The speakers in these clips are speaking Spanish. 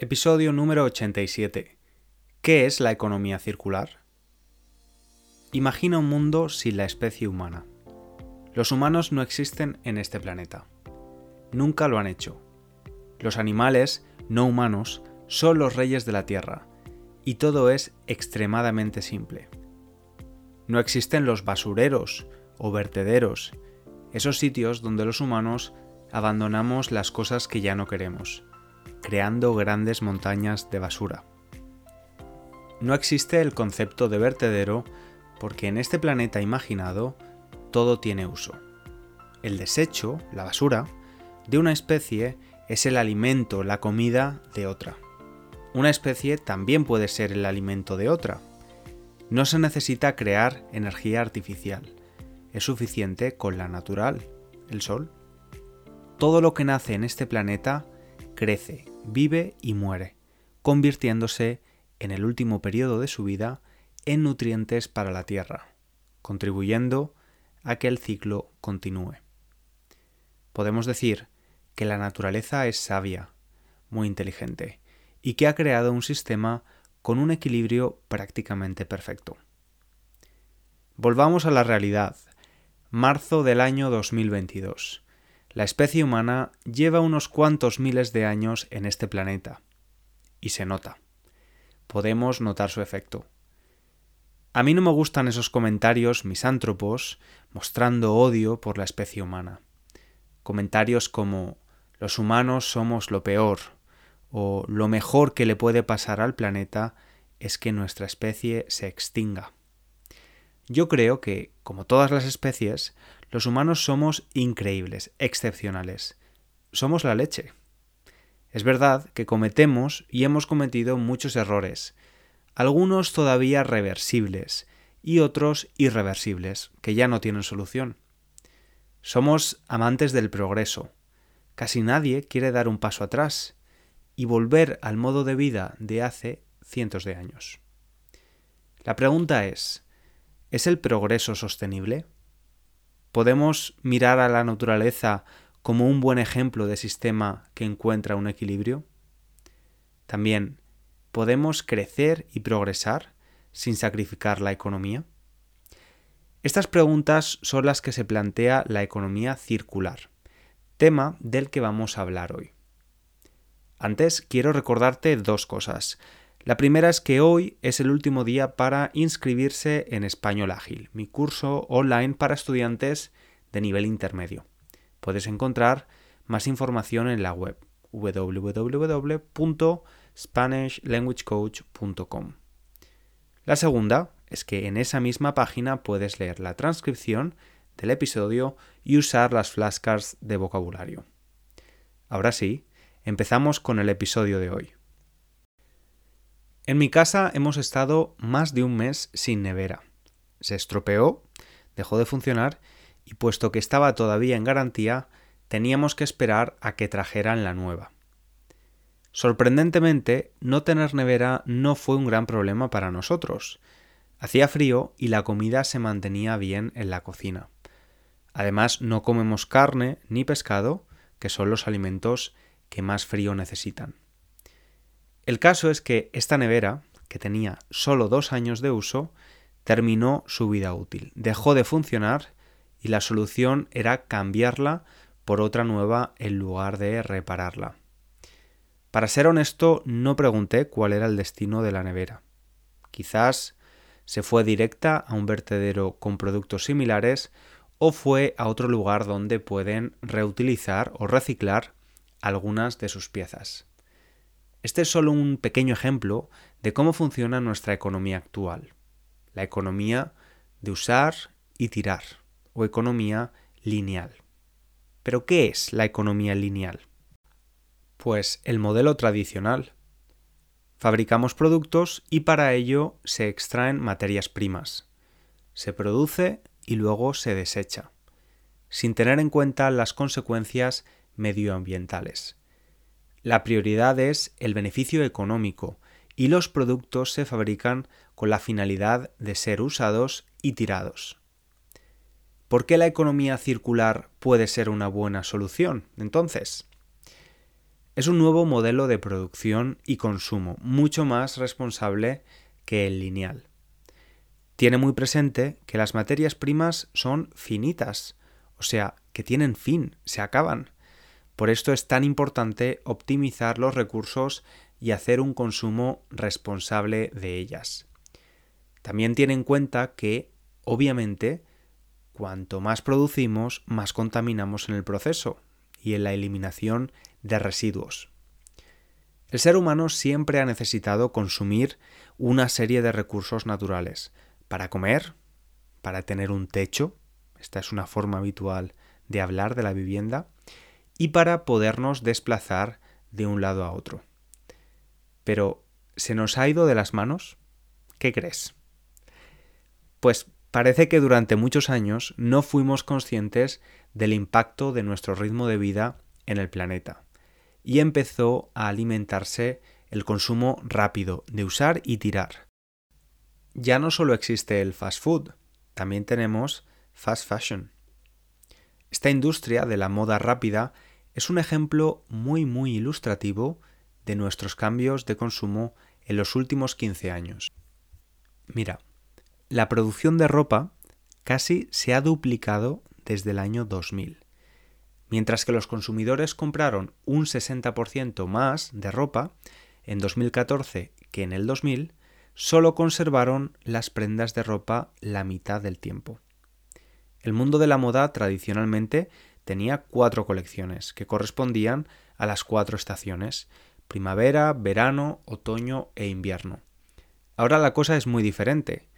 Episodio número 87. ¿Qué es la economía circular? Imagina un mundo sin la especie humana. Los humanos no existen en este planeta. Nunca lo han hecho. Los animales, no humanos, son los reyes de la Tierra, y todo es extremadamente simple. No existen los basureros o vertederos, esos sitios donde los humanos abandonamos las cosas que ya no queremos creando grandes montañas de basura. No existe el concepto de vertedero porque en este planeta imaginado todo tiene uso. El desecho, la basura, de una especie es el alimento, la comida de otra. Una especie también puede ser el alimento de otra. No se necesita crear energía artificial. Es suficiente con la natural, el sol. Todo lo que nace en este planeta crece, vive y muere, convirtiéndose en el último periodo de su vida en nutrientes para la Tierra, contribuyendo a que el ciclo continúe. Podemos decir que la naturaleza es sabia, muy inteligente, y que ha creado un sistema con un equilibrio prácticamente perfecto. Volvamos a la realidad. Marzo del año 2022. La especie humana lleva unos cuantos miles de años en este planeta. Y se nota. Podemos notar su efecto. A mí no me gustan esos comentarios misántropos mostrando odio por la especie humana. Comentarios como los humanos somos lo peor o lo mejor que le puede pasar al planeta es que nuestra especie se extinga. Yo creo que, como todas las especies, los humanos somos increíbles, excepcionales. Somos la leche. Es verdad que cometemos y hemos cometido muchos errores, algunos todavía reversibles y otros irreversibles, que ya no tienen solución. Somos amantes del progreso. Casi nadie quiere dar un paso atrás y volver al modo de vida de hace cientos de años. La pregunta es, ¿es el progreso sostenible? Podemos mirar a la naturaleza como un buen ejemplo de sistema que encuentra un equilibrio? También, ¿podemos crecer y progresar sin sacrificar la economía? Estas preguntas son las que se plantea la economía circular, tema del que vamos a hablar hoy. Antes quiero recordarte dos cosas. La primera es que hoy es el último día para inscribirse en Español Ágil, mi curso online para estudiantes de nivel intermedio. Puedes encontrar más información en la web www.spanishlanguagecoach.com. La segunda es que en esa misma página puedes leer la transcripción del episodio y usar las flashcards de vocabulario. Ahora sí, empezamos con el episodio de hoy. En mi casa hemos estado más de un mes sin nevera. Se estropeó, dejó de funcionar y puesto que estaba todavía en garantía, teníamos que esperar a que trajeran la nueva. Sorprendentemente, no tener nevera no fue un gran problema para nosotros. Hacía frío y la comida se mantenía bien en la cocina. Además, no comemos carne ni pescado, que son los alimentos que más frío necesitan. El caso es que esta nevera, que tenía solo dos años de uso, terminó su vida útil, dejó de funcionar y la solución era cambiarla por otra nueva en lugar de repararla. Para ser honesto, no pregunté cuál era el destino de la nevera. Quizás se fue directa a un vertedero con productos similares o fue a otro lugar donde pueden reutilizar o reciclar algunas de sus piezas. Este es solo un pequeño ejemplo de cómo funciona nuestra economía actual. La economía de usar y tirar, o economía lineal. ¿Pero qué es la economía lineal? Pues el modelo tradicional. Fabricamos productos y para ello se extraen materias primas. Se produce y luego se desecha, sin tener en cuenta las consecuencias medioambientales. La prioridad es el beneficio económico y los productos se fabrican con la finalidad de ser usados y tirados. ¿Por qué la economía circular puede ser una buena solución, entonces? Es un nuevo modelo de producción y consumo, mucho más responsable que el lineal. Tiene muy presente que las materias primas son finitas, o sea, que tienen fin, se acaban. Por esto es tan importante optimizar los recursos y hacer un consumo responsable de ellas. También tiene en cuenta que, obviamente, cuanto más producimos, más contaminamos en el proceso y en la eliminación de residuos. El ser humano siempre ha necesitado consumir una serie de recursos naturales para comer, para tener un techo, esta es una forma habitual de hablar de la vivienda, y para podernos desplazar de un lado a otro. Pero, ¿se nos ha ido de las manos? ¿Qué crees? Pues parece que durante muchos años no fuimos conscientes del impacto de nuestro ritmo de vida en el planeta y empezó a alimentarse el consumo rápido de usar y tirar. Ya no solo existe el fast food, también tenemos fast fashion. Esta industria de la moda rápida es un ejemplo muy muy ilustrativo de nuestros cambios de consumo en los últimos 15 años. Mira, la producción de ropa casi se ha duplicado desde el año 2000. Mientras que los consumidores compraron un 60% más de ropa en 2014 que en el 2000, solo conservaron las prendas de ropa la mitad del tiempo. El mundo de la moda tradicionalmente tenía cuatro colecciones que correspondían a las cuatro estaciones primavera, verano, otoño e invierno. Ahora la cosa es muy diferente.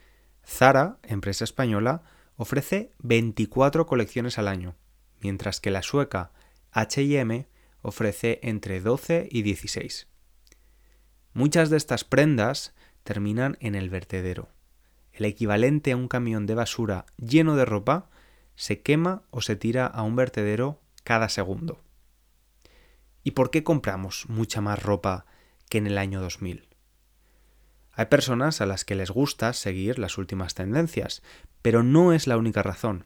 Zara, empresa española, ofrece 24 colecciones al año, mientras que la sueca HM ofrece entre 12 y 16. Muchas de estas prendas terminan en el vertedero. El equivalente a un camión de basura lleno de ropa se quema o se tira a un vertedero cada segundo. ¿Y por qué compramos mucha más ropa que en el año 2000? Hay personas a las que les gusta seguir las últimas tendencias, pero no es la única razón.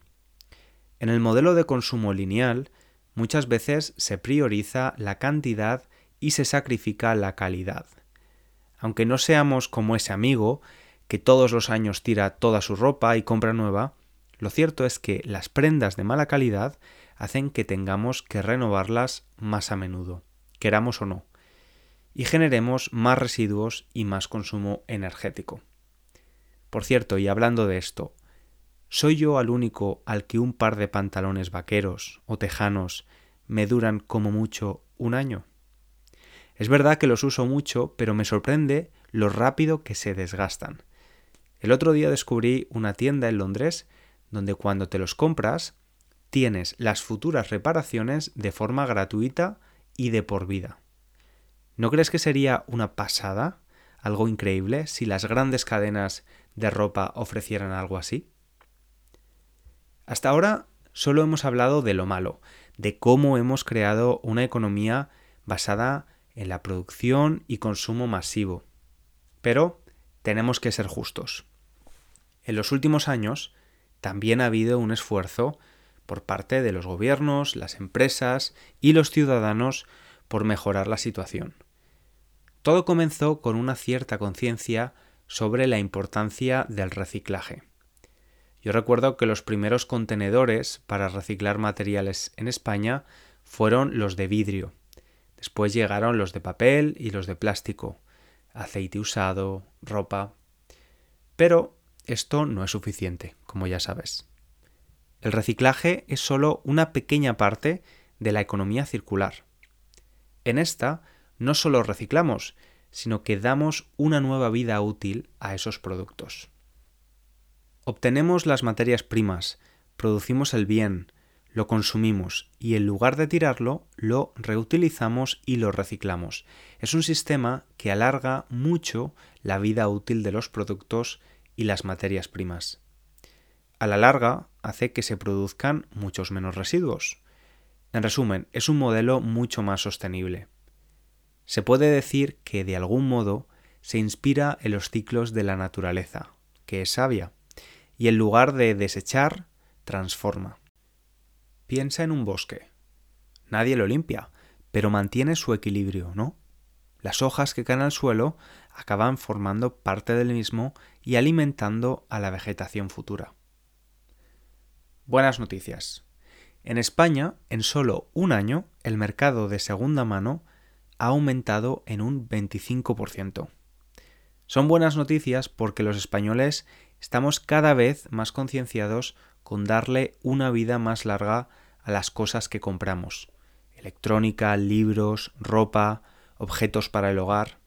En el modelo de consumo lineal, muchas veces se prioriza la cantidad y se sacrifica la calidad. Aunque no seamos como ese amigo que todos los años tira toda su ropa y compra nueva, lo cierto es que las prendas de mala calidad hacen que tengamos que renovarlas más a menudo, queramos o no, y generemos más residuos y más consumo energético. Por cierto, y hablando de esto, ¿soy yo al único al que un par de pantalones vaqueros o tejanos me duran como mucho un año? Es verdad que los uso mucho, pero me sorprende lo rápido que se desgastan. El otro día descubrí una tienda en Londres donde cuando te los compras tienes las futuras reparaciones de forma gratuita y de por vida. ¿No crees que sería una pasada, algo increíble, si las grandes cadenas de ropa ofrecieran algo así? Hasta ahora solo hemos hablado de lo malo, de cómo hemos creado una economía basada en la producción y consumo masivo. Pero tenemos que ser justos. En los últimos años también ha habido un esfuerzo por parte de los gobiernos, las empresas y los ciudadanos por mejorar la situación. Todo comenzó con una cierta conciencia sobre la importancia del reciclaje. Yo recuerdo que los primeros contenedores para reciclar materiales en España fueron los de vidrio. Después llegaron los de papel y los de plástico, aceite usado, ropa. Pero esto no es suficiente, como ya sabes. El reciclaje es solo una pequeña parte de la economía circular. En esta no solo reciclamos, sino que damos una nueva vida útil a esos productos. Obtenemos las materias primas, producimos el bien, lo consumimos y en lugar de tirarlo, lo reutilizamos y lo reciclamos. Es un sistema que alarga mucho la vida útil de los productos y las materias primas. A la larga, hace que se produzcan muchos menos residuos. En resumen, es un modelo mucho más sostenible. Se puede decir que de algún modo se inspira en los ciclos de la naturaleza, que es sabia, y en lugar de desechar, transforma. Piensa en un bosque. Nadie lo limpia, pero mantiene su equilibrio, ¿no? Las hojas que caen al suelo acaban formando parte del mismo y alimentando a la vegetación futura. Buenas noticias. En España, en solo un año, el mercado de segunda mano ha aumentado en un 25%. Son buenas noticias porque los españoles estamos cada vez más concienciados con darle una vida más larga a las cosas que compramos. Electrónica, libros, ropa, objetos para el hogar.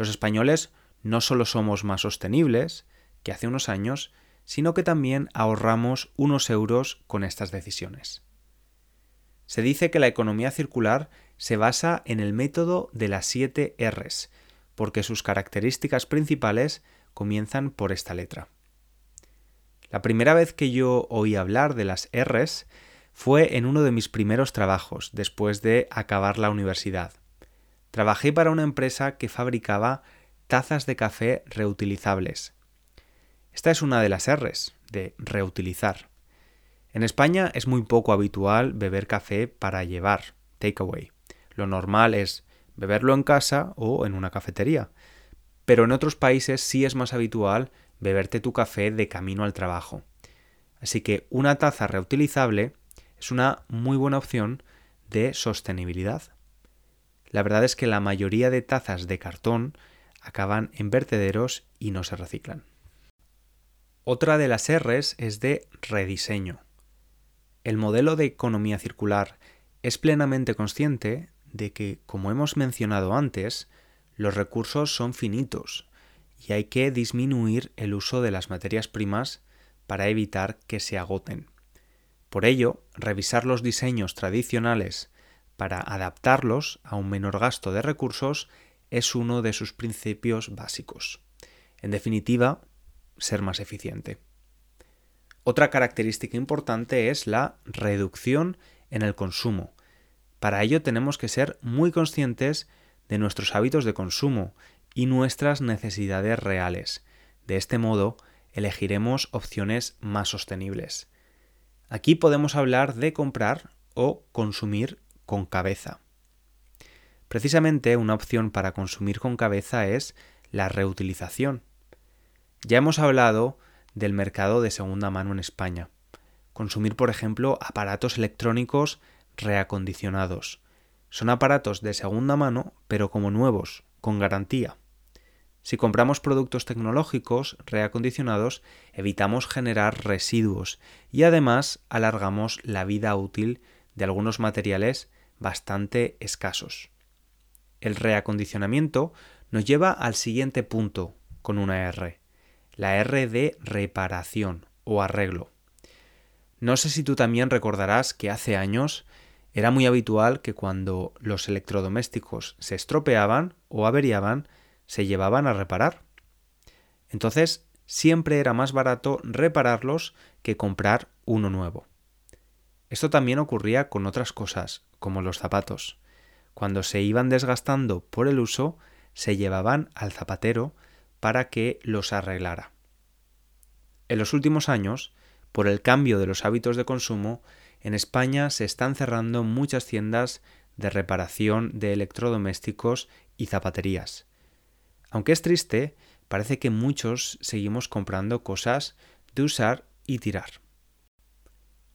Los españoles no solo somos más sostenibles que hace unos años, sino que también ahorramos unos euros con estas decisiones. Se dice que la economía circular se basa en el método de las 7 Rs, porque sus características principales comienzan por esta letra. La primera vez que yo oí hablar de las Rs fue en uno de mis primeros trabajos, después de acabar la universidad. Trabajé para una empresa que fabricaba tazas de café reutilizables. Esta es una de las Rs, de reutilizar. En España es muy poco habitual beber café para llevar, takeaway. Lo normal es beberlo en casa o en una cafetería. Pero en otros países sí es más habitual beberte tu café de camino al trabajo. Así que una taza reutilizable es una muy buena opción de sostenibilidad. La verdad es que la mayoría de tazas de cartón acaban en vertederos y no se reciclan. Otra de las Rs es de rediseño. El modelo de economía circular es plenamente consciente de que, como hemos mencionado antes, los recursos son finitos y hay que disminuir el uso de las materias primas para evitar que se agoten. Por ello, revisar los diseños tradicionales para adaptarlos a un menor gasto de recursos es uno de sus principios básicos. En definitiva, ser más eficiente. Otra característica importante es la reducción en el consumo. Para ello tenemos que ser muy conscientes de nuestros hábitos de consumo y nuestras necesidades reales. De este modo, elegiremos opciones más sostenibles. Aquí podemos hablar de comprar o consumir con cabeza. Precisamente una opción para consumir con cabeza es la reutilización. Ya hemos hablado del mercado de segunda mano en España. Consumir, por ejemplo, aparatos electrónicos reacondicionados. Son aparatos de segunda mano, pero como nuevos, con garantía. Si compramos productos tecnológicos reacondicionados, evitamos generar residuos y además alargamos la vida útil de algunos materiales bastante escasos. El reacondicionamiento nos lleva al siguiente punto con una R, la R de reparación o arreglo. No sé si tú también recordarás que hace años era muy habitual que cuando los electrodomésticos se estropeaban o averiaban, se llevaban a reparar. Entonces, siempre era más barato repararlos que comprar uno nuevo. Esto también ocurría con otras cosas, como los zapatos. Cuando se iban desgastando por el uso, se llevaban al zapatero para que los arreglara. En los últimos años, por el cambio de los hábitos de consumo, en España se están cerrando muchas tiendas de reparación de electrodomésticos y zapaterías. Aunque es triste, parece que muchos seguimos comprando cosas de usar y tirar.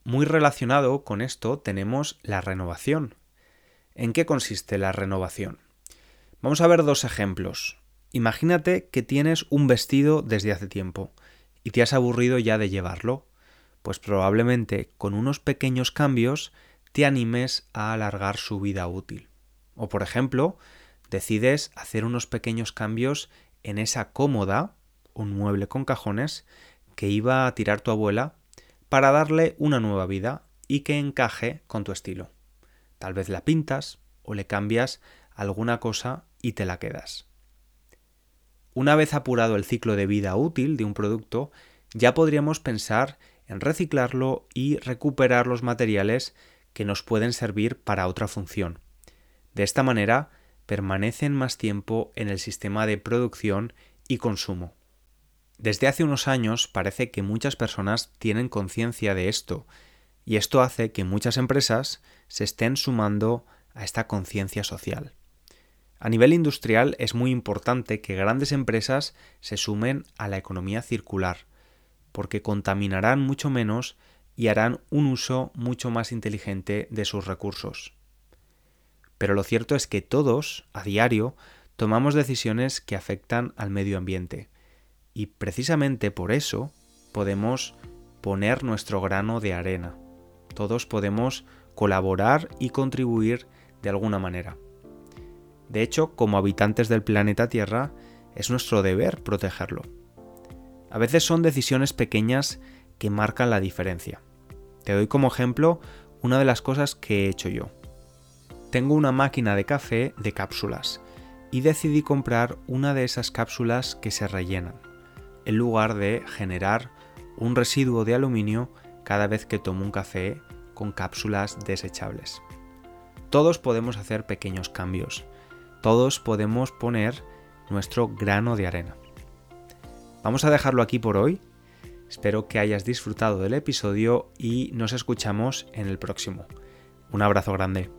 Muy relacionado con esto tenemos la renovación. ¿En qué consiste la renovación? Vamos a ver dos ejemplos. Imagínate que tienes un vestido desde hace tiempo y te has aburrido ya de llevarlo, pues probablemente con unos pequeños cambios te animes a alargar su vida útil. O por ejemplo, decides hacer unos pequeños cambios en esa cómoda, un mueble con cajones, que iba a tirar tu abuela para darle una nueva vida y que encaje con tu estilo. Tal vez la pintas o le cambias alguna cosa y te la quedas. Una vez apurado el ciclo de vida útil de un producto, ya podríamos pensar en reciclarlo y recuperar los materiales que nos pueden servir para otra función. De esta manera, permanecen más tiempo en el sistema de producción y consumo. Desde hace unos años parece que muchas personas tienen conciencia de esto, y esto hace que muchas empresas se estén sumando a esta conciencia social. A nivel industrial es muy importante que grandes empresas se sumen a la economía circular, porque contaminarán mucho menos y harán un uso mucho más inteligente de sus recursos. Pero lo cierto es que todos, a diario, tomamos decisiones que afectan al medio ambiente, y precisamente por eso podemos poner nuestro grano de arena. Todos podemos colaborar y contribuir de alguna manera. De hecho, como habitantes del planeta Tierra, es nuestro deber protegerlo. A veces son decisiones pequeñas que marcan la diferencia. Te doy como ejemplo una de las cosas que he hecho yo. Tengo una máquina de café de cápsulas y decidí comprar una de esas cápsulas que se rellenan, en lugar de generar un residuo de aluminio cada vez que tomo un café con cápsulas desechables. Todos podemos hacer pequeños cambios, todos podemos poner nuestro grano de arena. Vamos a dejarlo aquí por hoy. Espero que hayas disfrutado del episodio y nos escuchamos en el próximo. Un abrazo grande.